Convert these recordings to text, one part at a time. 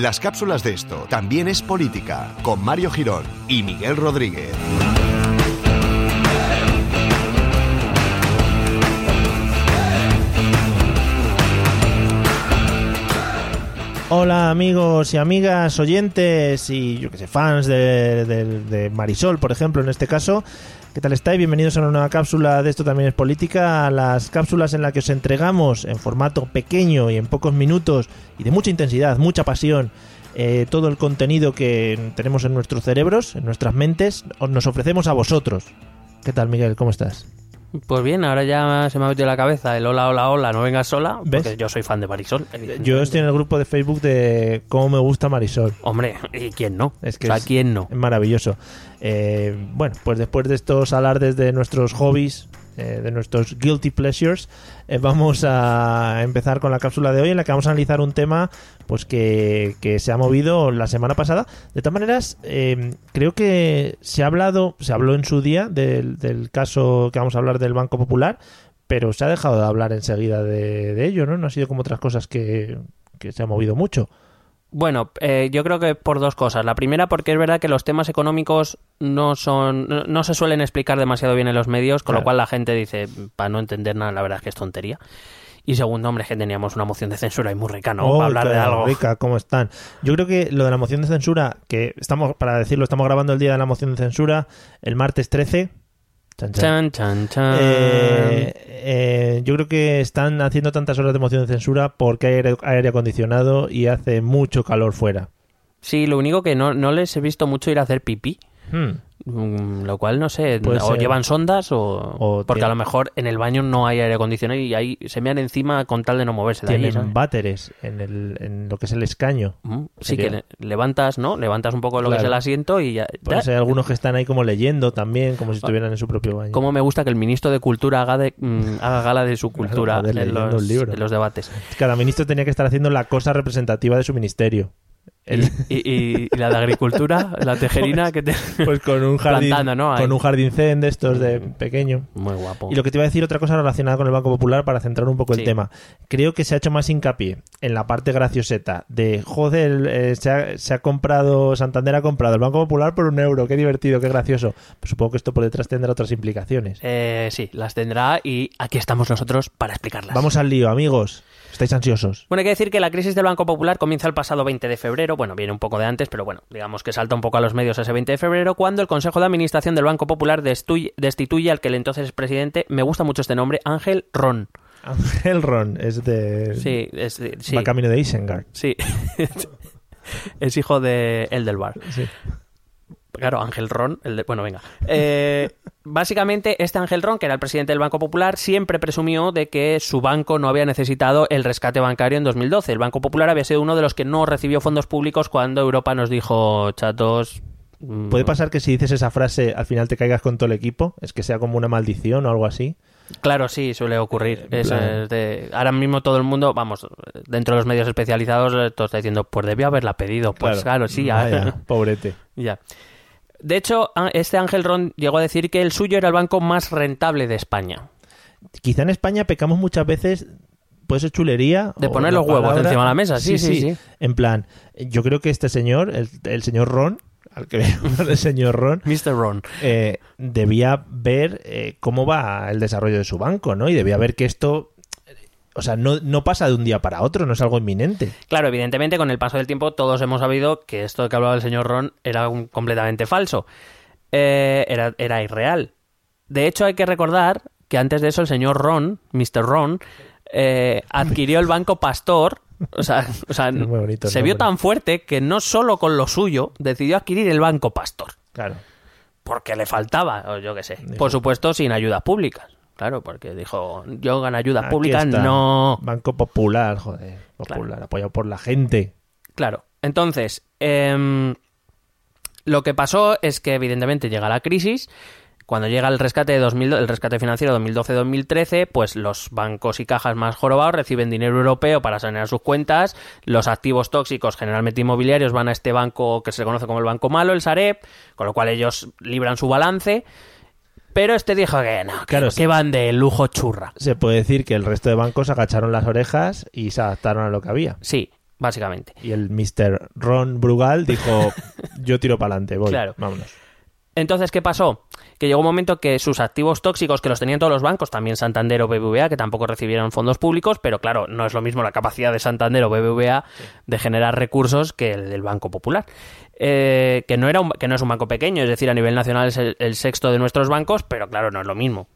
Las cápsulas de esto también es política, con Mario Girón y Miguel Rodríguez. Hola amigos y amigas, oyentes y yo que sé, fans de, Marisol, por ejemplo, en este caso. ¿Qué tal estáis? Bienvenidos a una nueva cápsula de Esto también es política, las cápsulas en las que os entregamos en formato pequeño y en pocos minutos y de mucha intensidad, mucha pasión, eh, todo el contenido que tenemos en nuestros cerebros, en nuestras mentes, os nos ofrecemos a vosotros. ¿Qué tal Miguel? ¿Cómo estás? Pues bien, ahora ya se me ha metido en la cabeza el hola, hola, hola, no vengas sola, ¿Ves? porque yo soy fan de Marisol. Yo estoy en el grupo de Facebook de cómo me gusta Marisol. Hombre, ¿y quién no? Es que o sea, es- ¿quién no? Es maravilloso. Eh, bueno, pues después de estos alardes de nuestros hobbies, eh, de nuestros guilty pleasures, eh, vamos a empezar con la cápsula de hoy en la que vamos a analizar un tema pues que, que se ha movido la semana pasada. De todas maneras, eh, creo que se ha hablado, se habló en su día del, del caso que vamos a hablar del Banco Popular, pero se ha dejado de hablar enseguida de, de ello, ¿no? No ha sido como otras cosas que, que se ha movido mucho. Bueno, eh, yo creo que por dos cosas. La primera, porque es verdad que los temas económicos no son, no, no se suelen explicar demasiado bien en los medios, con Claro. lo cual la gente dice, para no entender nada, la verdad es que es tontería. Y segundo, hombre, es que teníamos una moción de censura y muy rica, ¿no? Oh, para hablar de algo. rica, ¿cómo están? Yo creo que lo de la moción de censura, que estamos, para decirlo, estamos grabando el día de la moción de censura, el martes 13. Chan, chan. Chan. Eh, eh, yo creo que están haciendo tantas horas de moción de censura porque hay aire, aire acondicionado y hace mucho calor fuera. Sí, lo único que no, no les he visto mucho ir a hacer pipí. Hmm. Mm, Lo cual no sé, Puede o ser. llevan sondas o, O porque tiene- a lo mejor en el baño no hay aire acondicionado y ahí se mean encima con tal de no moverse de Tienen ¿sabes? váteres en, el, en lo que es el escaño. Mm, Sí, que le- levantas, ¿no? Levantas un poco lo que es el asiento y ya. Pues hay algunos que están ahí como leyendo también, como si estuvieran en su propio baño. Cómo me gusta que el ministro de Cultura haga, de, mm, haga gala de su cultura en, los, en los debates. Cada ministro tenía que estar haciendo la cosa representativa de su ministerio. El- Y, la de Agricultura, la tejerina que te... Pues con un jardín, con un jardín zen de estos de pequeño. Muy guapo. Y lo que te iba a decir otra cosa relacionada con el Banco Popular para centrar un poco el tema. Creo que se ha hecho más hincapié en la parte gracioseta de joder, eh, se, ha, se ha comprado, Santander ha comprado el Banco Popular por un euro, qué divertido, qué gracioso. Pues supongo que esto por detrás tendrá otras implicaciones. Eh, sí, las tendrá y aquí estamos nosotros para explicarlas. Vamos al lío, amigos. ¿Estáis ansiosos? Bueno, hay que decir que la crisis del Banco Popular comienza el pasado 20 de febrero, bueno, viene un poco de antes, pero bueno, digamos que salta un poco a los medios ese 20 de febrero, cuando el Consejo de Administración del Banco Popular destituye al que el entonces presidente, me gusta mucho este nombre, Ángel Ron. Ángel Ron es de... Sí, es, de- sí, va camino de Isengard. sí. es hijo de el del bar. Sí. Claro, Ángel Ron, el de- bueno, venga. Eh, básicamente, este Ángel Ron, que era el presidente del Banco Popular, siempre presumió de que su banco no había necesitado el rescate bancario en 2012. El Banco Popular había sido uno de los que no recibió fondos públicos cuando Europa nos dijo, chatos... mm, ¿Puede pasar que si dices esa frase al final te caigas con todo el equipo? ¿Es que sea como una maldición o algo así? Claro, sí, suele ocurrir. Es, eh, de- ahora mismo todo el mundo, vamos, dentro de los medios especializados, eh, todo está diciendo, pues debió haberla pedido. Pues claro, sí, ya. Vaya, pobrete. Ya. De hecho, este Ángel Ron llegó a decir que el suyo era el banco más rentable de España. Quizá en España pecamos muchas veces, puede ser chulería. De poner los huevos palabra- encima de la mesa, sí, sí, sí. En plan, yo creo que este señor, el, el señor Ron, al que el señor Ron, Mr. Ron. eh, debía ver eh, cómo va el desarrollo de su banco, ¿no? Y debía ver que esto, o sea, no, no pasa de un día para otro, no es algo inminente. Claro, evidentemente, con el paso del tiempo, todos hemos sabido que esto que hablaba el señor Ron era un- completamente falso. Eh, era, era irreal. De hecho, hay que recordar que antes de eso, el señor Ron, Mr. Ron, eh, adquirió el banco Pastor. O sea, o sea, bonito se vio tan fuerte que no solo con lo suyo decidió adquirir el banco Pastor. Claro. porque le faltaba, o yo qué sé. Por supuesto, sin ayudas públicas. Claro, porque dijo, yo gano ayudas Aquí públicas, está. no. Banco Popular, joder. Popular, apoyado por la gente. Claro. Entonces, em, lo que pasó es que evidentemente llega la crisis. Cuando llega el rescate de 2000, el rescate financiero 2012-2013, pues los bancos y cajas más jorobados reciben dinero europeo para sanear sus cuentas. Los activos tóxicos, generalmente inmobiliarios, van a este banco que se conoce como el banco malo, el Sareb, con lo cual ellos libran su balance. Pero este dijo que no, que, Claro, que van de lujo churra. Se puede decir que el resto de bancos agacharon las orejas y se adaptaron a lo que había. Sí. básicamente. Y el Mr. Ron Brugal dijo, yo tiro para adelante, voy, Claro. vámonos. Entonces, ¿qué pasó? Que llegó un momento que sus activos tóxicos, que los tenían todos los bancos, también Santander o BBVA, que tampoco recibieron fondos públicos, pero claro, no es lo mismo la capacidad de Santander o BBVA de generar recursos que el del Banco Popular. Eh, que, no era un- que no es un banco pequeño, es decir, a nivel nacional es el, el sexto de nuestros bancos, pero claro, no es lo mismo.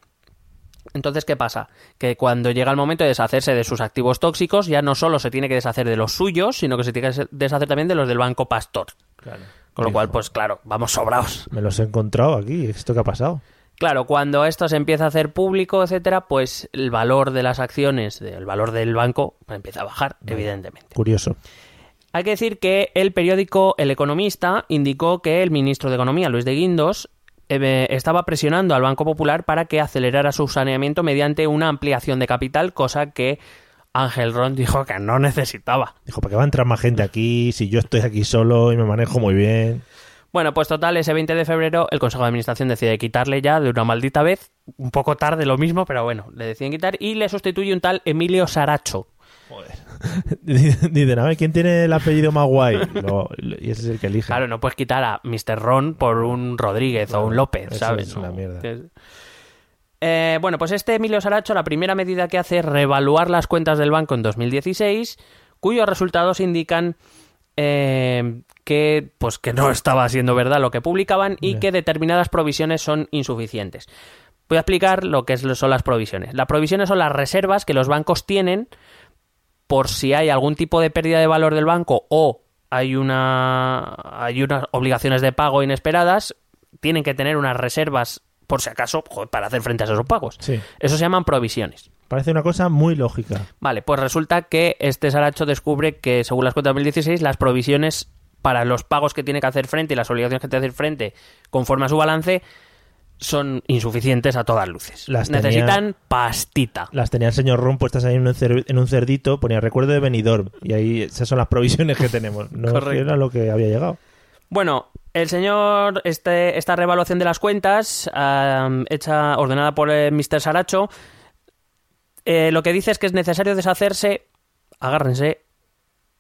Entonces, ¿qué pasa? Que cuando llega el momento de deshacerse de sus activos tóxicos, ya no solo se tiene que deshacer de los suyos, sino que se tiene que deshacer también de los del Banco Pastor. Con lo cual, pues claro, vamos sobrados. Me los he encontrado aquí, ¿esto qué ha pasado? Claro, cuando esto se empieza a hacer público, etcétera, pues el valor de las acciones, el valor del banco, pues, empieza a bajar, evidentemente. Curioso. Hay que decir que el periódico El Economista indicó que el ministro de Economía, Luis de Guindos, eh, estaba presionando al Banco Popular para que acelerara su saneamiento mediante una ampliación de capital, cosa que Ángel Ron dijo que no necesitaba. Dijo, ¿para qué va a entrar más gente aquí si yo estoy aquí solo y me manejo muy bien? Bueno, pues total, ese 20 de febrero el Consejo de Administración decide quitarle ya de una maldita vez, un poco tarde lo mismo, pero bueno, le deciden quitar y le sustituye un tal Emilio Saracho. Dicen, a ver, ¿quién tiene el apellido más guay? Lo- lo- y ese es el que elige. Claro, no puedes quitar a Mr. Ron por un Rodríguez o un López, ¿sabes? es una No, mierda. Eh, bueno, pues este Emilio Saracho, la primera medida que hace es reevaluar las cuentas del banco en 2016, cuyos resultados indican eh, que, pues, que no estaba siendo verdad lo que publicaban y que determinadas provisiones son insuficientes. Voy a explicar lo que son las provisiones. Las provisiones son las reservas que los bancos tienen por si hay algún tipo de pérdida de valor del banco o hay una hay unas obligaciones de pago inesperadas, tienen que tener unas reservas por si acaso joder, para hacer frente a esos pagos. Sí. Eso se llaman provisiones. Parece una cosa muy lógica. Vale, pues resulta que este Saracho descubre que, según las cuentas de 2016, las provisiones para los pagos que tiene que hacer frente y las obligaciones que tiene que hacer frente conforme a su balance son insuficientes a todas luces. Las tenía- Necesitan pastita. Las tenía el señor Ron puestas ahí en un, cer- en un cerdito, ponía recuerdo de Benidorm. Y ahí esas son las provisiones que tenemos. No Correcto. era lo que había llegado. Bueno, el señor, este, esta reevaluación de las cuentas, am, hecha, ordenada por el Mr. Saracho, eh, lo que dice es que es necesario deshacerse, agárrense,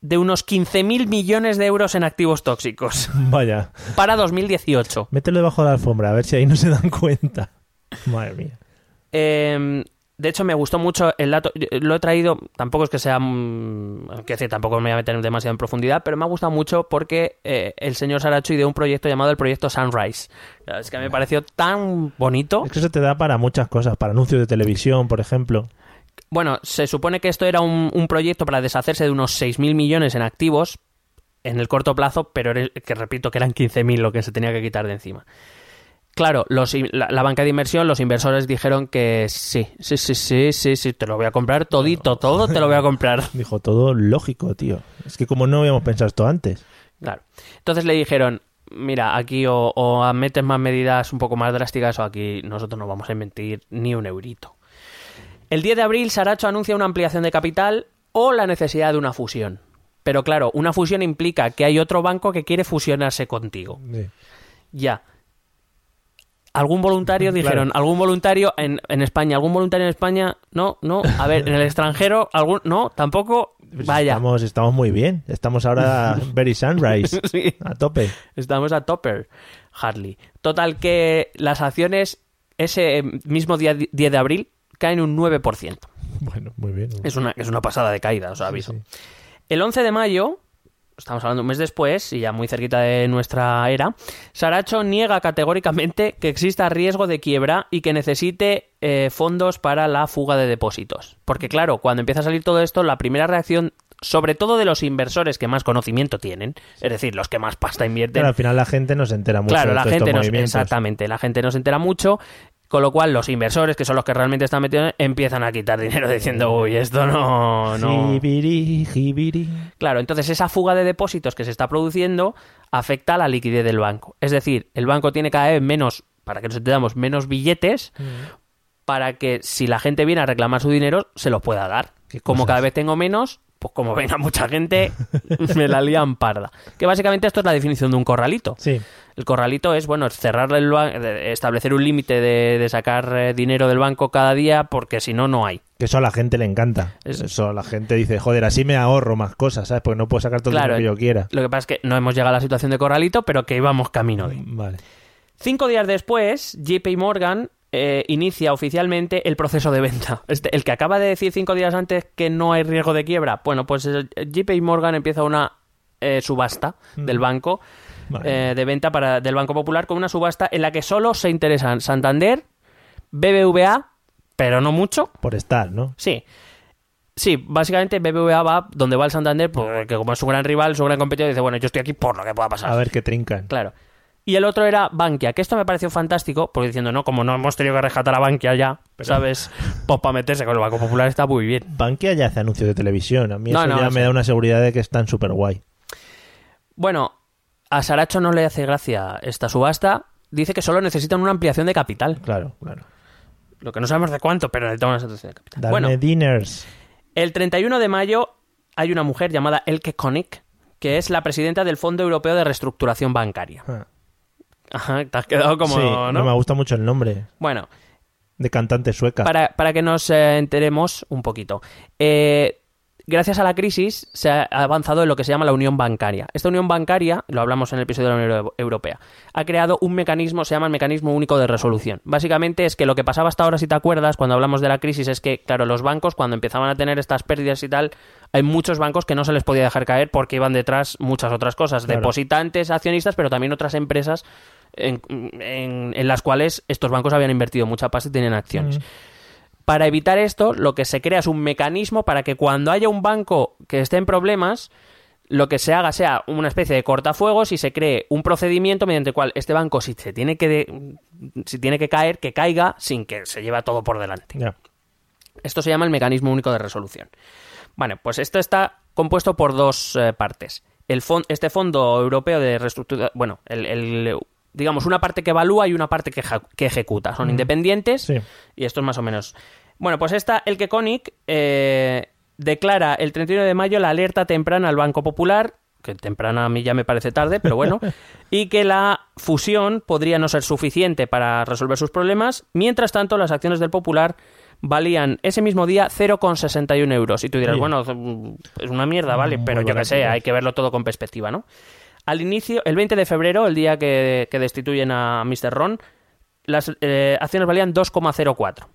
de unos 15.000 millones de euros en activos tóxicos Vaya, para 2018. mételo debajo de la alfombra, a ver si ahí no se dan cuenta. Madre mía. Eh, de hecho, me gustó mucho el dato. yo- Lo he traído, tampoco es que sea. mm, quiero decir, tampoco me voy a meter demasiado en profundidad, pero me ha gustado mucho porque eh, el señor Saracho ideó un proyecto llamado el Proyecto Sunrise. Es que me pareció tan bonito. Es que eso te da para muchas cosas, para anuncios de televisión, por ejemplo. Bueno, se supone que esto era un, un proyecto para deshacerse de unos 6.000 millones en activos en el corto plazo, pero que repito que eran 15.000 lo que se tenía que quitar de encima. Claro, los, la, la banca de inversión, los inversores dijeron que sí, sí, sí, sí, sí, sí, te lo voy a comprar todito, todo te lo voy a comprar. Dijo, todo lógico, tío. Es que como no habíamos pensado esto antes. Claro. Entonces le dijeron, mira, aquí o, o metes más medidas un poco más drásticas o aquí nosotros no vamos a invertir ni un eurito. El 10 de abril, Saracho anuncia una ampliación de capital o la necesidad de una fusión. Pero claro, una fusión implica que hay otro banco que quiere fusionarse contigo. Sí. Ya. ¿Algún voluntario? Claro. Dijeron, ¿algún voluntario en, en España? ¿Algún voluntario en España? No, no. A ver, ¿en el extranjero? ¿Algún? No, tampoco. Pues Vaya. Estamos, estamos muy bien. Estamos ahora very sunrise. Sí. A tope. Estamos a topper, Harley. Total que las acciones ese mismo día 10 de abril caen un 9%. Bueno, muy bien. Es una, es una pasada de caída, os aviso. sí. El 11 de mayo, estamos hablando un mes después, y ya muy cerquita de nuestra era, Saracho niega categóricamente que exista riesgo de quiebra y que necesite eh, fondos para la fuga de depósitos. Porque claro, cuando empieza a salir todo esto, la primera reacción, sobre todo de los inversores que más conocimiento tienen, es decir, los que más pasta invierten, Pero al final la gente no se entera mucho Claro, de la gente no, exactamente, la gente no se entera mucho, con lo cual los inversores, que son los que realmente están metidos, empiezan a quitar dinero diciendo, uy, esto no, no. Jibiri, jibiri. Claro, entonces esa fuga de depósitos que se está produciendo afecta a la liquidez del banco. Es decir, el banco tiene cada vez menos, para que nos entendamos, menos billetes para que si la gente viene a reclamar su dinero, se los pueda dar. Como cosas. cada vez tengo menos, pues como venga mucha gente, me la lían parda. Que básicamente esto es la definición de un corralito. Sí, El corralito es, bueno, es cerrar el establecer un límite de, de sacar eh, dinero del banco cada día porque si no, no hay. que eso a la gente le encanta. Es- Eso a la gente dice, joder, así me ahorro más cosas, ¿sabes? Porque no puedo sacar todo Claro, el dinero que yo quiera. Lo que pasa es que no hemos llegado a la situación de corralito, pero que íbamos camino de. Vale. Cinco días después, JP Morgan eh, inicia oficialmente el proceso de venta. Este, el que acaba de decir cinco días antes que no hay riesgo de quiebra. Bueno, pues JP Morgan empieza una eh, subasta del banco Vale. eh, de venta para, del Banco Popular con una subasta en la que solo se interesan Santander, BBVA, pero no mucho. Por estar, ¿no? Sí. Sí, básicamente BBVA va donde va el Santander, porque como es su gran rival, su gran competidor, dice, bueno, yo estoy aquí por lo que pueda pasar. A ver qué trincan. Claro. Y el otro era Bankia, que esto me pareció fantástico, porque diciendo, no, como no hemos tenido que rescatar a Bankia ya, ¿sabes? Pues para meterse con el Banco Popular está muy bien. Bankia ya hace anuncios de televisión. A mí No, eso no, ya me da una seguridad de que están súper guay. Bueno, a Saracho no le hace gracia esta subasta. Dice que solo necesitan una ampliación de capital. Claro, claro. Lo que no sabemos de cuánto, pero necesitan una ampliación de capital. Darme Bueno, dinners. el 31 de mayo hay una mujer llamada Elke Konig, que es la presidenta del Fondo Europeo de Reestructuración Bancaria. Ah. Ajá, te has quedado como... sí, ¿no? no me gusta mucho el nombre Bueno, de cantante sueca. para, para que nos eh, enteremos un poquito. Eh, gracias a la crisis se ha avanzado en lo que se llama la unión bancaria. Esta unión bancaria, lo hablamos en el episodio de la Unión Euro- Europea, ha creado un mecanismo, se llama el mecanismo único de resolución. Básicamente es que lo que pasaba hasta ahora, si te acuerdas, cuando hablamos de la crisis, es que, claro, los bancos cuando empezaban a tener estas pérdidas y tal, hay muchos bancos que no se les podía dejar caer porque iban detrás muchas otras cosas, Claro. depositantes, accionistas, pero también otras empresas en, en- en las cuales estos bancos habían invertido mucha pasta y tenían acciones. Mm. Para evitar esto, lo que se crea es un mecanismo para que cuando haya un banco que esté en problemas, lo que se haga sea una especie de cortafuegos y se cree un procedimiento mediante el cual este banco, si se tiene que, de- si tiene que caer, que caiga sin que se lleve todo por delante. Esto se llama el mecanismo único de resolución. Bueno, pues esto está compuesto por dos eh, partes. El fon- este fondo europeo de reestructuración, bueno, el, el- digamos, una parte que evalúa y una parte que, que ejecuta. Son independientes Sí. y esto es más o menos. Bueno, pues esta, el que Koenig eh, declara el 31 de mayo la alerta temprana al Banco Popular, que temprana a mí ya me parece tarde, pero bueno, y que la fusión podría no ser suficiente para resolver sus problemas. Mientras tanto, las acciones del Popular valían ese mismo día 0,61 euros. Y tú dirás, bueno, es una mierda, ¿vale? Muy Pero yo qué sé, hay que verlo todo con perspectiva, ¿no? Al inicio, el 20 de febrero, el día que, que destituyen a Mr. Ron, las eh, acciones valían 2,04.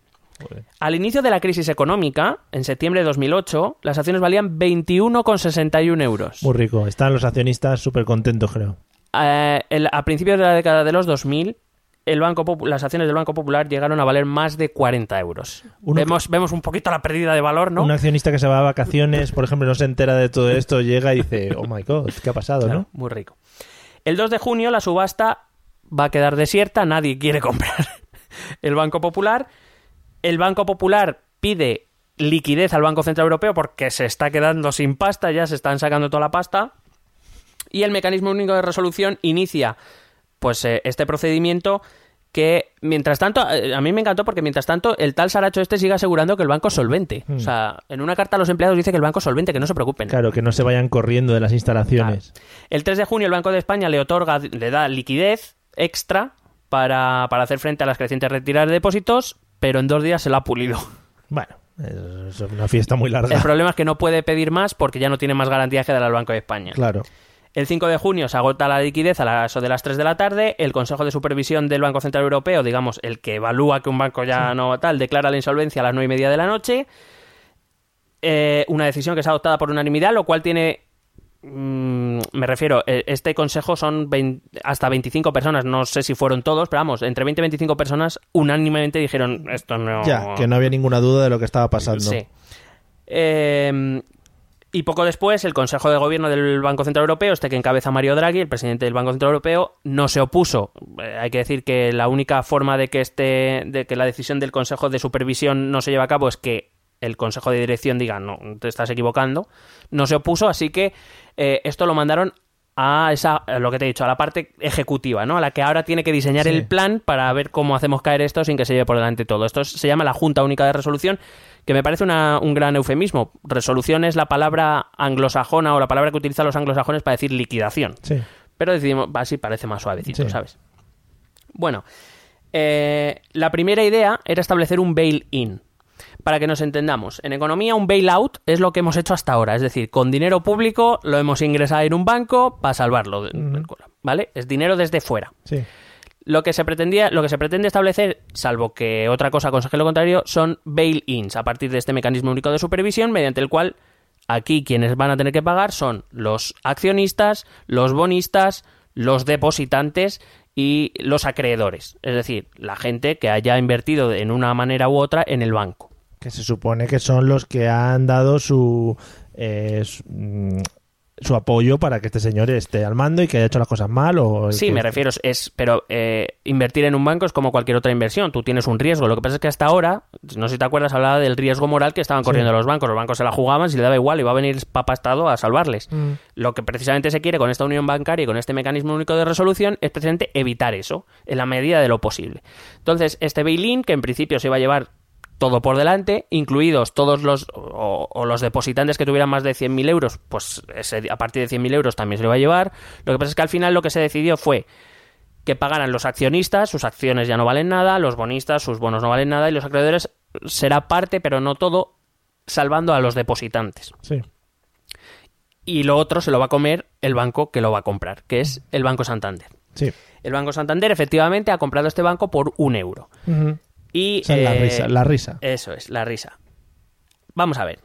Joder. Al inicio de la crisis económica, en septiembre de 2008, las acciones valían 21,61 euros. Muy rico. Están los accionistas súper contentos, creo. Eh, el- a principios de la década de los 2000, el Banco Popu- las acciones del Banco Popular llegaron a valer más de 40 euros. Uno Vemos, vemos un poquito la pérdida de valor, ¿no? Un accionista que se va a vacaciones, por ejemplo, no se entera de todo esto, llega y dice, oh my god, ¿qué ha pasado, Claro, no? Muy rico. El 2 de junio la subasta va a quedar desierta, nadie quiere comprar el Banco Popular. El Banco Popular pide liquidez al Banco Central Europeo porque se está quedando sin pasta, ya se están sacando toda la pasta. Y el mecanismo único de resolución inicia pues eh, este procedimiento que mientras tanto, eh, a mí me encantó porque mientras tanto el tal Saracho este sigue asegurando que el banco es solvente. O sea, en una carta a los empleados dice que el banco es solvente, que no se preocupen. Claro, que no se vayan corriendo de las instalaciones. El 3 de junio el Banco de España le otorga, le da liquidez extra para, para hacer frente a las crecientes retiradas de depósitos, pero en dos días se la ha pulido. Bueno, es una fiesta muy El larga. problema es que no puede pedir más porque ya no tiene más garantías que dar al Banco de España. Claro. El 5 de junio se agota la liquidez a las, eso de las 3 de la tarde. El Consejo de Supervisión del Banco Central Europeo, digamos, el que evalúa que un banco ya no tal, declara la insolvencia a las 9 y media de la noche. Eh, una decisión que es adoptada por unanimidad, lo cual tiene. mm, me refiero, eh, este consejo son 20 hasta 25 personas, no sé si fueron todos, pero vamos, entre 20 y 25 personas unánimemente dijeron esto no. Ya, que no había ninguna duda de lo que estaba pasando. Sí. Eh, y poco después, el Consejo de Gobierno del Banco Central Europeo, este que encabeza Mario Draghi, el presidente del Banco Central Europeo, no se opuso. Eh, hay que decir que la única forma de que este, de que la decisión del Consejo de Supervisión no se lleve a cabo es que el Consejo de Dirección diga no, te estás equivocando. No se opuso, así que eh, esto lo mandaron a esa, a lo que te he dicho, a la parte ejecutiva, ¿no? A la que ahora tiene que diseñar Sí. el plan para ver cómo hacemos caer esto sin que se lleve por delante todo. Esto es- se llama la Junta Única de Resolución, que me parece una- un gran eufemismo. Resolución es la palabra anglosajona o la palabra que utilizan los anglosajones para decir liquidación. Sí. Pero decidimos, así parece más suavecito, Sí. ¿sabes? Bueno, eh, la primera idea era establecer un bail-in. Para que nos entendamos, en economía un bailout es lo que hemos hecho hasta ahora, es decir, con dinero público lo hemos ingresado en un banco para salvarlo, ¿vale? Es dinero desde fuera. Sí. Lo que se pretendía, lo que se pretende establecer, salvo que otra cosa aconseje lo contrario, son bail-ins a partir de este mecanismo único de supervisión mediante el cual aquí quienes van a tener que pagar son los accionistas, los bonistas, los depositantes y los acreedores, es decir, la gente que haya invertido en una manera u otra en el banco. Que se supone que son los que han dado su, eh, mm, su apoyo para que este señor esté al mando y que haya hecho las cosas mal o Sí, que- me refiero, es, pero eh, invertir en un banco es como cualquier otra inversión, tú tienes un riesgo. Lo que pasa es que hasta ahora, no sé si te acuerdas, hablaba del riesgo moral que estaban corriendo los bancos. Los bancos se la jugaban, si le daba igual, iba a venir el Papa Estado a salvarles. Mm. Lo que precisamente se quiere con esta unión bancaria y con este mecanismo único de resolución es precisamente evitar eso, en la medida de lo posible. Entonces, este bail-in, que en principio se iba a llevar todo por delante, incluidos todos los o, o los depositantes que tuvieran más de 100.000 euros, pues ese- a partir de 100.000 euros también se lo iba a llevar. Lo que pasa es que al final lo que se decidió fue que pagaran los accionistas, sus acciones ya no valen nada, los bonistas, sus bonos no valen nada y los acreedores será parte, pero no todo, salvando a los depositantes. Sí. Y lo otro se lo va a comer el banco que lo va a comprar, que es el Banco Santander. Sí. El Banco Santander efectivamente ha comprado este banco por un euro. Y, la eh, risa, la risa. Eso es, la risa. Vamos a ver.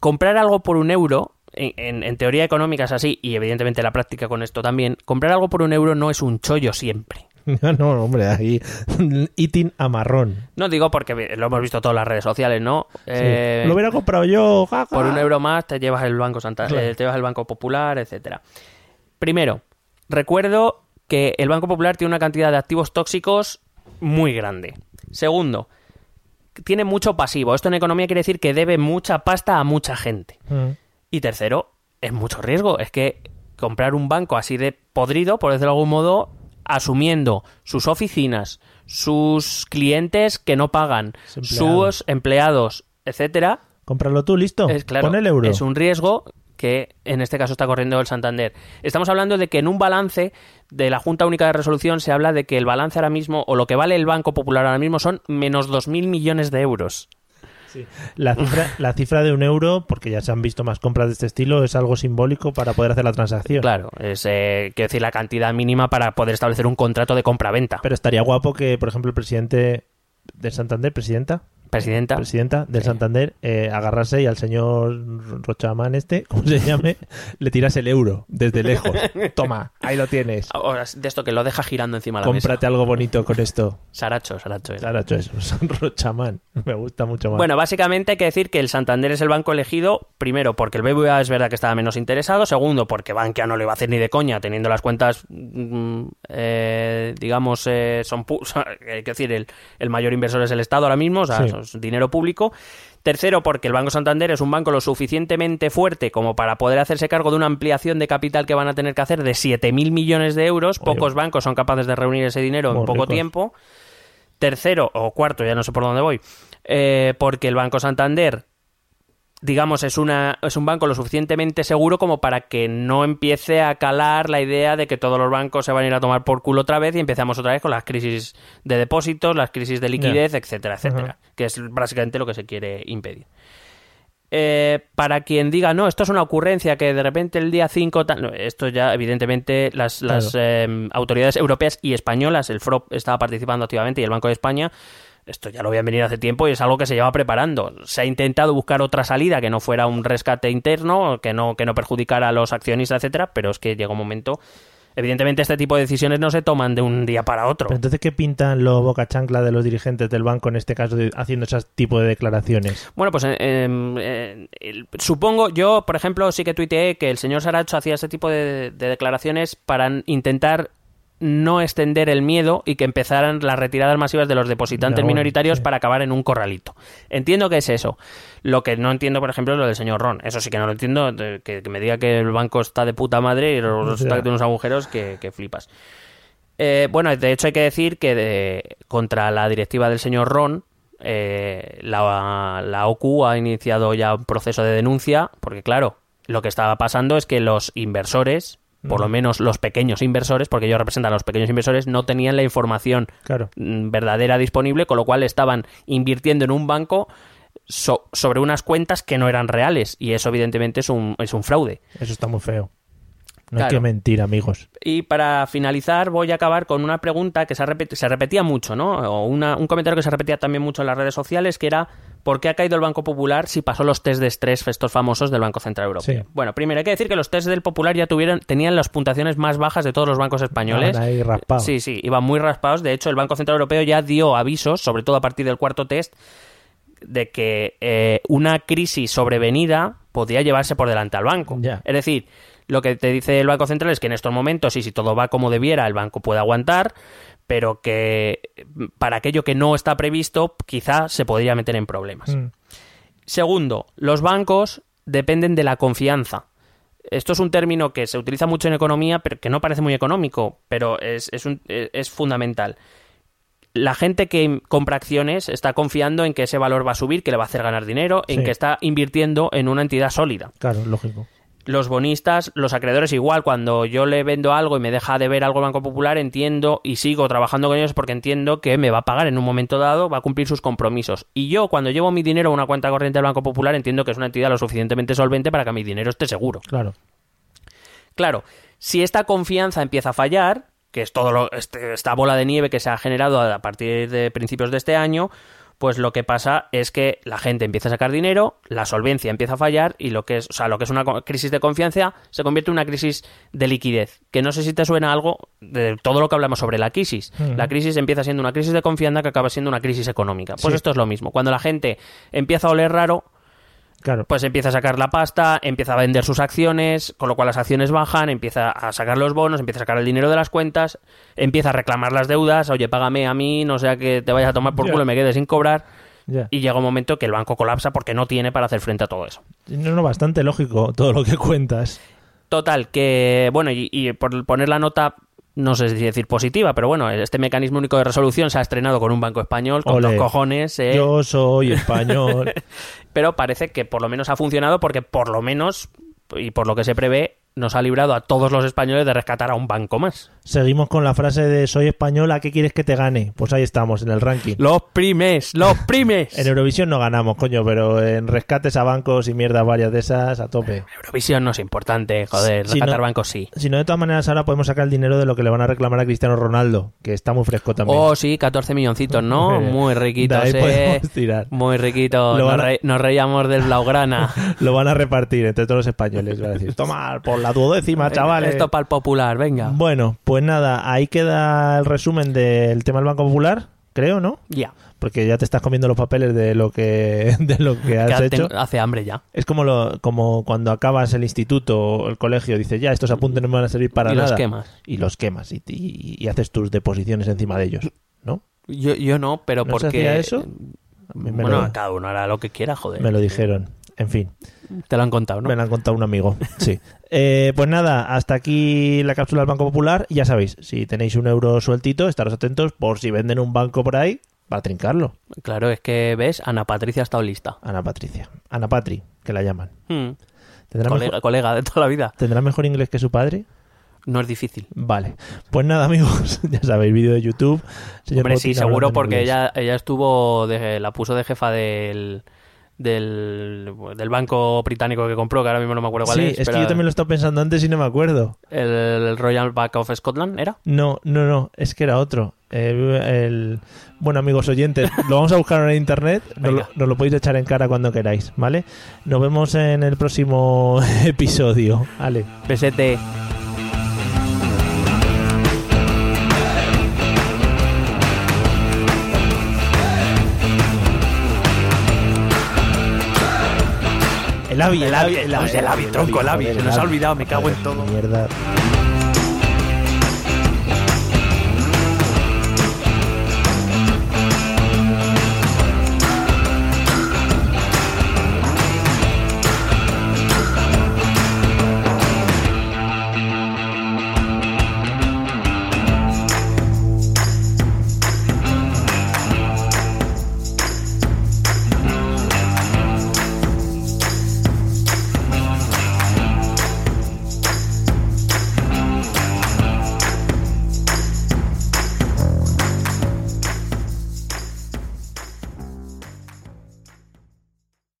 Comprar algo por un euro, en, en- en teoría económica es así, y evidentemente en la práctica con esto también, comprar algo por un euro no es un chollo siempre. No, no, hombre, ahí eating a marrón. No digo porque lo hemos visto todas las redes sociales, ¿no? Sí. Eh, Lo hubiera comprado yo, jaja. por un euro más te llevas el Banco Santa Claro. eh, te llevas el Banco Popular, etcétera. Primero, recuerdo que el Banco Popular tiene una cantidad de activos tóxicos muy grande. Segundo, tiene mucho pasivo. Esto en economía quiere decir que debe mucha pasta a mucha gente. Mm. Y tercero, es mucho riesgo. Es que comprar un banco así de podrido, por decirlo de algún modo, asumiendo sus oficinas, sus clientes que no pagan, Sus empleados. sus empleados, etcétera, Cómpralo tú, listo. es claro, Pon el euro. es un riesgo que en este caso está corriendo el Santander. Estamos hablando de que en un balance de la Junta Única de Resolución se habla de que el balance ahora mismo, o lo que vale el Banco Popular ahora mismo, son menos 2.000 millones de euros. La cifra, la cifra de un euro, porque ya se han visto más compras de este estilo, es algo simbólico para poder hacer la transacción. Claro, es, eh, quiero decir, la cantidad mínima para poder establecer un contrato de compra-venta. Pero estaría guapo que, por ejemplo, el presidente del Santander, presidenta, Presidenta. presidenta del Santander, eh, agarrase y al señor Rochamán este, como se llame, le tiras el euro desde lejos. Toma, ahí lo tienes. Ahora, de esto que lo deja girando encima de la Cómprate algo bonito con esto. Saracho, Saracho. era. Claro, hecho eso. Rochamán. Me gusta mucho más. Bueno, básicamente hay que decir que el Santander es el banco elegido, primero, porque el BBVA es verdad que estaba menos interesado, segundo, porque Bankia no le va a hacer ni de coña, teniendo las cuentas, mm, eh, digamos, eh, son, hay que decir, el, el mayor inversor es el Estado ahora mismo, o sea, Sí. es dinero público. Tercero, porque el Banco Santander es un banco lo suficientemente fuerte como para poder hacerse cargo de una ampliación de capital que van a tener que hacer de 7.000 millones de euros. Oye. Pocos bancos son capaces de reunir ese dinero en poco ricos. tiempo. Tercero o cuarto, ya no sé por dónde voy, eh, porque el Banco Santander, digamos, es, una, es un banco lo suficientemente seguro como para que no empiece a calar la idea de que todos los bancos se van a ir a tomar por culo otra vez y empezamos otra vez con las crisis de depósitos, las crisis de liquidez, etcétera, etcétera, que es básicamente lo que se quiere impedir. Eh, para quien diga, no, esto es una ocurrencia que de repente el día 5... tal- no, esto ya, evidentemente, las, las eh, autoridades europeas y españolas, el FROP estaba participando activamente y el Banco de España, esto ya lo habían venido hace tiempo y es algo que se lleva preparando. Se ha intentado buscar otra salida que no fuera un rescate interno, que no, que no perjudicara a los accionistas, etcétera, pero es que llega un momento... Evidentemente este tipo de decisiones no se toman de un día para otro. Pero entonces, ¿qué pintan los boca chancla de los dirigentes del banco en este caso de- haciendo ese tipo de declaraciones? Bueno, pues eh, eh, el- supongo, yo, por ejemplo, sí que tuiteé que el señor Saracho hacía ese tipo de, de declaraciones para intentar no extender el miedo y que empezaran las retiradas masivas de los depositantes minoritarios sí. para acabar en un corralito. Entiendo que es eso. Lo que no entiendo, por ejemplo, es lo del señor Ron. Eso sí que no lo entiendo, que, que me diga que el banco está de puta madre y resulta que tiene unos agujeros que, que flipas. Eh, bueno, de hecho hay que decir que de- contra la directiva del señor Ron, eh, la, la OCU ha iniciado ya un proceso de denuncia, porque claro, lo que estaba pasando es que los inversores por lo menos los pequeños inversores, porque ellos representan a los pequeños inversores, no tenían la información Claro. mm, verdadera disponible, con lo cual estaban invirtiendo en un banco so- sobre unas cuentas que no eran reales. Y eso, evidentemente, es un, es un fraude. Eso está muy feo. No Claro. hay que mentir, amigos. Y para finalizar, voy a acabar con una pregunta que se, se repetía mucho, ¿no? O una- un comentario que se repetía también mucho en las redes sociales, que era ¿por qué ha caído el Banco Popular si pasó los test de estrés estos famosos del Banco Central Europeo? Sí. Bueno, primero hay que decir que los test del Popular ya tuvieron, tenían las puntuaciones más bajas de todos los bancos españoles. Ahí raspados. Sí, sí, iban muy raspados. De hecho, el Banco Central Europeo ya dio avisos, sobre todo a partir del cuarto test, de que eh, una crisis sobrevenida podía llevarse por delante al banco. Es decir, lo que te dice el Banco Central es que en estos momentos, y si todo va como debiera, el banco puede aguantar, pero que para aquello que no está previsto, quizá se podría meter en problemas. Mm. Segundo, los bancos dependen de la confianza. Esto es un término que se utiliza mucho en economía, pero que no parece muy económico, pero es, es, un- es- es fundamental. La gente que compra acciones está confiando en que ese valor va a subir, que le va a hacer ganar dinero, en que está invirtiendo en una entidad sólida. Claro, lógico. Los bonistas, los acreedores igual, cuando yo le vendo algo y me deja de ver algo el Banco Popular, entiendo y sigo trabajando con ellos porque entiendo que me va a pagar en un momento dado, va a cumplir sus compromisos. Y yo cuando llevo mi dinero a una cuenta corriente del Banco Popular entiendo que es una entidad lo suficientemente solvente para que mi dinero esté seguro. Claro. Claro, si esta confianza empieza a fallar, que es todo lo, este- esta bola de nieve que se ha generado a partir de principios de este año, pues lo que pasa es que la gente empieza a sacar dinero, la solvencia empieza a fallar y lo que es, o sea, lo que es una crisis de confianza se convierte en una crisis de liquidez. Que no sé si te suena algo de todo lo que hablamos sobre la crisis. Mm. La crisis empieza siendo una crisis de confianza que acaba siendo una crisis económica. Pues Sí. esto es lo mismo. Cuando la gente empieza a oler raro, Claro. pues empieza a sacar la pasta, empieza a vender sus acciones, con lo cual las acciones bajan, empieza a sacar los bonos, empieza a sacar el dinero de las cuentas, empieza a reclamar las deudas, oye, págame a mí, no sea que te vayas a tomar por culo y me quede sin cobrar, y llega un momento que el banco colapsa porque no tiene para hacer frente a todo eso. No, no, bastante lógico todo lo que cuentas. Total, que, bueno, y, y por poner la nota, no sé si decir positiva, pero bueno, este mecanismo único de resolución se ha estrenado con un banco español, con Ole. dos cojones, eh, Yo soy español. pero parece que por lo menos ha funcionado porque por lo menos, y por lo que se prevé, nos ha librado a todos los españoles de rescatar a un banco más. Seguimos con la frase de soy española, ¿qué quieres que te gane? Pues ahí estamos, en el ranking. Los primes, los primes. En Eurovisión no ganamos, coño, pero en rescates a bancos y mierdas varias de esas, a tope. Eurovisión no es importante, joder, Si rescatar no- bancos sí. Si no, de todas maneras, ahora podemos sacar el dinero de lo que le van a reclamar a Cristiano Ronaldo, que está muy fresco también. Oh, sí, 14 milloncitos, ¿no? Muy de riquitos, ahí eh. podemos tirar. Muy riquitos. Nos, a- re- nos reíamos del Blaugrana. Lo van a repartir entre todos los españoles. Van a decir, toma, por la duodécima, chavales. Esto para el popular, venga. Bueno, pues nada, ahí queda el resumen del tema del Banco Popular, creo, ¿no? Ya. Porque ya te estás comiendo los papeles de lo que, de lo que has Que hecho. ten- hace hambre ya. Es como, lo, como cuando acabas el instituto o el colegio, dices, ya, estos apuntes no me van a servir para y nada. los quemas. Y los quemas y, y- y haces tus deposiciones encima de ellos, ¿no? Yo, yo no, pero ¿No se porque... hacía eso? Bueno, lo- cada uno hará lo que quiera, joder. Me lo dijeron. En fin, Te lo han contado, ¿no? me lo han contado un amigo. Sí. Eh, pues nada, hasta aquí la cápsula del Banco Popular. Ya sabéis, si tenéis un euro sueltito, estaros atentos por si venden un banco por ahí para trincarlo. Claro, es que, ¿ves? Ana Patricia ha estado lista. Ana Patricia. Ana Patri, que la llaman. Hmm. ¿Tendrá, Colega, mejor, colega de toda la vida. ¿Tendrá mejor inglés que su padre? No es difícil. Vale. Pues nada, amigos, ya sabéis, vídeo de YouTube. Señor Hombre, sí, seguro porque ella, ella estuvo, de, la puso de jefa del, del, del banco británico que compró, que ahora mismo no me acuerdo cuál Sí, es. es, que yo también lo he estado pensando antes y no me acuerdo. el, Royal Bank of Scotland, ¿era? No, no, no, es que era otro. Eh, el... Bueno, amigos oyentes, lo vamos a buscar en internet. Nos lo, Venga. nos lo podéis echar en cara cuando queráis, ¿vale? Nos vemos en el próximo episodio. Vale. PST. El AVI, el AVI, el AVI, el AVI, tronco, el AVI, se nos ha olvidado, me cago en todo. Mierda.